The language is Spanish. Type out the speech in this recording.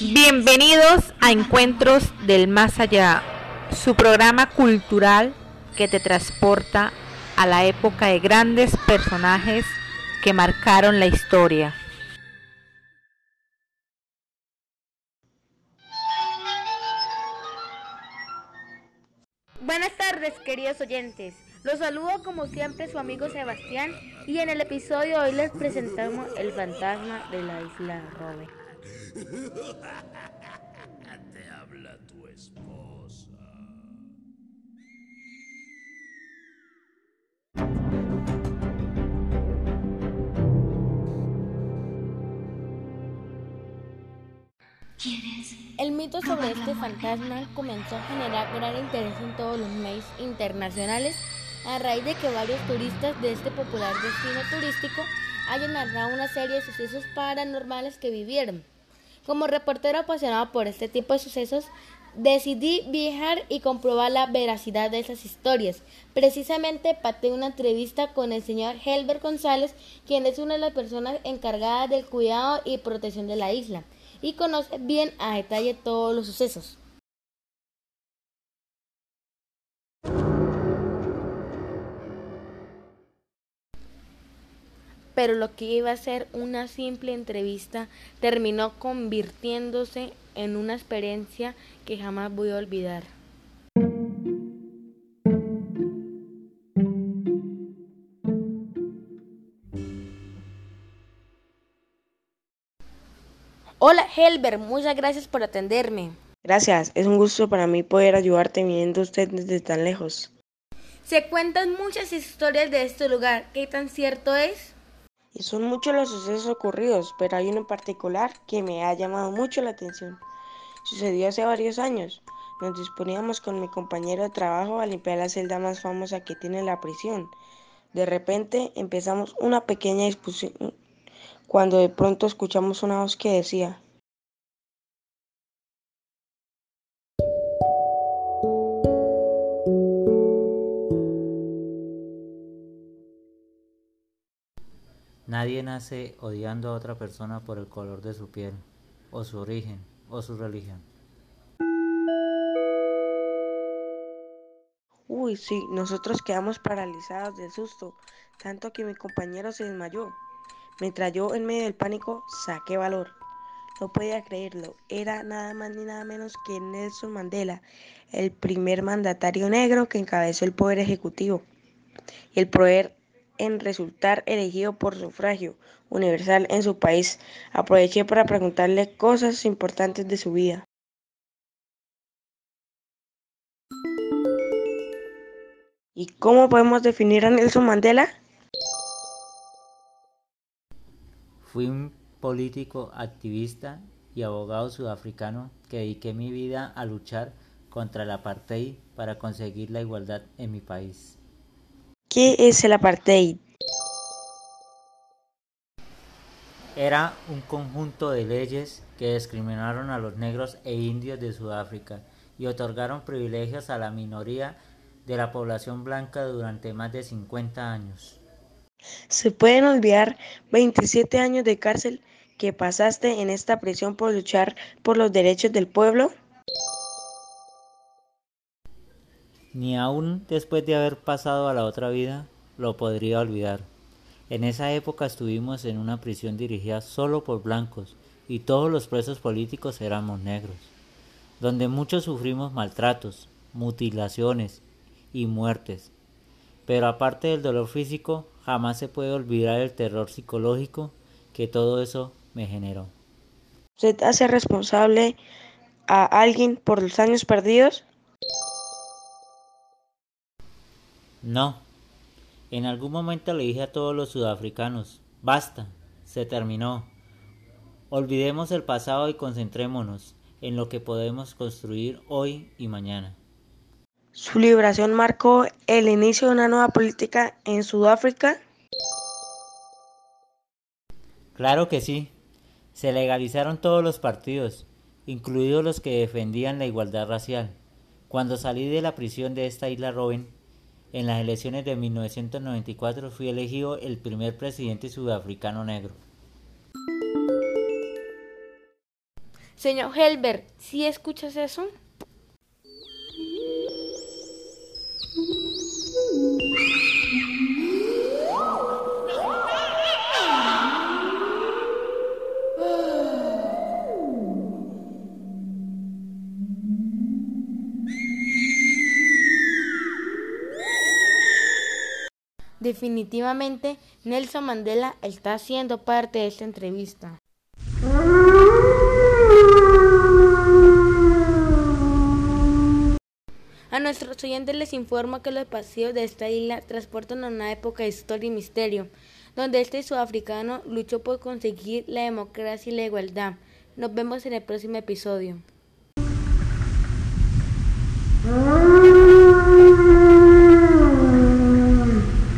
Bienvenidos a Encuentros del Más Allá, su programa cultural que te transporta a la época de grandes personajes que marcaron la historia. Buenas tardes, queridos oyentes. Los saludo como siempre su amigo Sebastián y en el episodio de hoy les presentamos el fantasma de la isla Robin. Te habla tu esposa. El mito sobre este fantasma comenzó a generar gran interés en todos los medios internacionales a raíz de que varios turistas de este popular destino turístico hayan narrado una serie de sucesos paranormales que vivieron. Como reportero apasionado por este tipo de sucesos, decidí viajar y comprobar la veracidad de esas historias. Precisamente pateé una entrevista con el señor Helbert González, quien es una de las personas encargadas del cuidado y protección de la isla y conoce bien a detalle todos los sucesos. Pero lo que iba a ser una simple entrevista terminó convirtiéndose en una experiencia que jamás voy a olvidar. Hola Helber, muchas gracias por atenderme. Gracias, es un gusto para mí poder ayudarte viendo usted desde tan lejos. Se cuentan muchas historias de este lugar, ¿qué tan cierto es? Y son muchos los sucesos ocurridos, pero hay uno en particular que me ha llamado mucho la atención. Sucedió hace varios años. Nos disponíamos con mi compañero de trabajo a limpiar la celda más famosa que tiene la prisión. De repente empezamos una pequeña discusión cuando de pronto escuchamos una voz que decía, Nadie nace odiando a otra persona por el color de su piel, o su origen, o su religión. Uy, sí, nosotros quedamos paralizados del susto, tanto que mi compañero se desmayó. Mientras yo, en medio del pánico, saqué valor. No podía creerlo, era nada más ni nada menos que Nelson Mandela, el primer mandatario negro que encabezó el poder ejecutivo y el poder en resultar elegido por sufragio universal en su país. Aproveché para preguntarle cosas importantes de su vida. ¿Y cómo podemos definir a Nelson Mandela? Fui un político, activista y abogado sudafricano que dediqué mi vida a luchar contra el apartheid para conseguir la igualdad en mi país. ¿Qué es el apartheid? Era un conjunto de leyes que discriminaron a los negros e indios de Sudáfrica y otorgaron privilegios a la minoría de la población blanca durante más de 50 años. ¿Se pueden olvidar 27 años de cárcel que pasaste en esta prisión por luchar por los derechos del pueblo? Ni aún después de haber pasado a la otra vida lo podría olvidar. En esa época estuvimos en una prisión dirigida solo por blancos y todos los presos políticos éramos negros, donde muchos sufrimos maltratos, mutilaciones y muertes. Pero aparte del dolor físico, jamás se puede olvidar el terror psicológico que todo eso me generó. ¿Usted hace responsable a alguien por los años perdidos? No. En algún momento le dije a todos los sudafricanos, basta, se terminó. Olvidemos el pasado y concentrémonos en lo que podemos construir hoy y mañana. ¿Su liberación marcó el inicio de una nueva política en Sudáfrica? Claro que sí. Se legalizaron todos los partidos, incluidos los que defendían la igualdad racial. Cuando salí de la prisión de esta isla Robben, en las elecciones de 1994 fui elegido el primer presidente sudafricano negro. Señor Helbert, ¿sí escuchas eso? Definitivamente, Nelson Mandela está haciendo parte de esta entrevista. A nuestros oyentes les informo que los pasillos de esta isla transportan a una época de historia y misterio, donde este sudafricano luchó por conseguir la democracia y la igualdad. Nos vemos en el próximo episodio.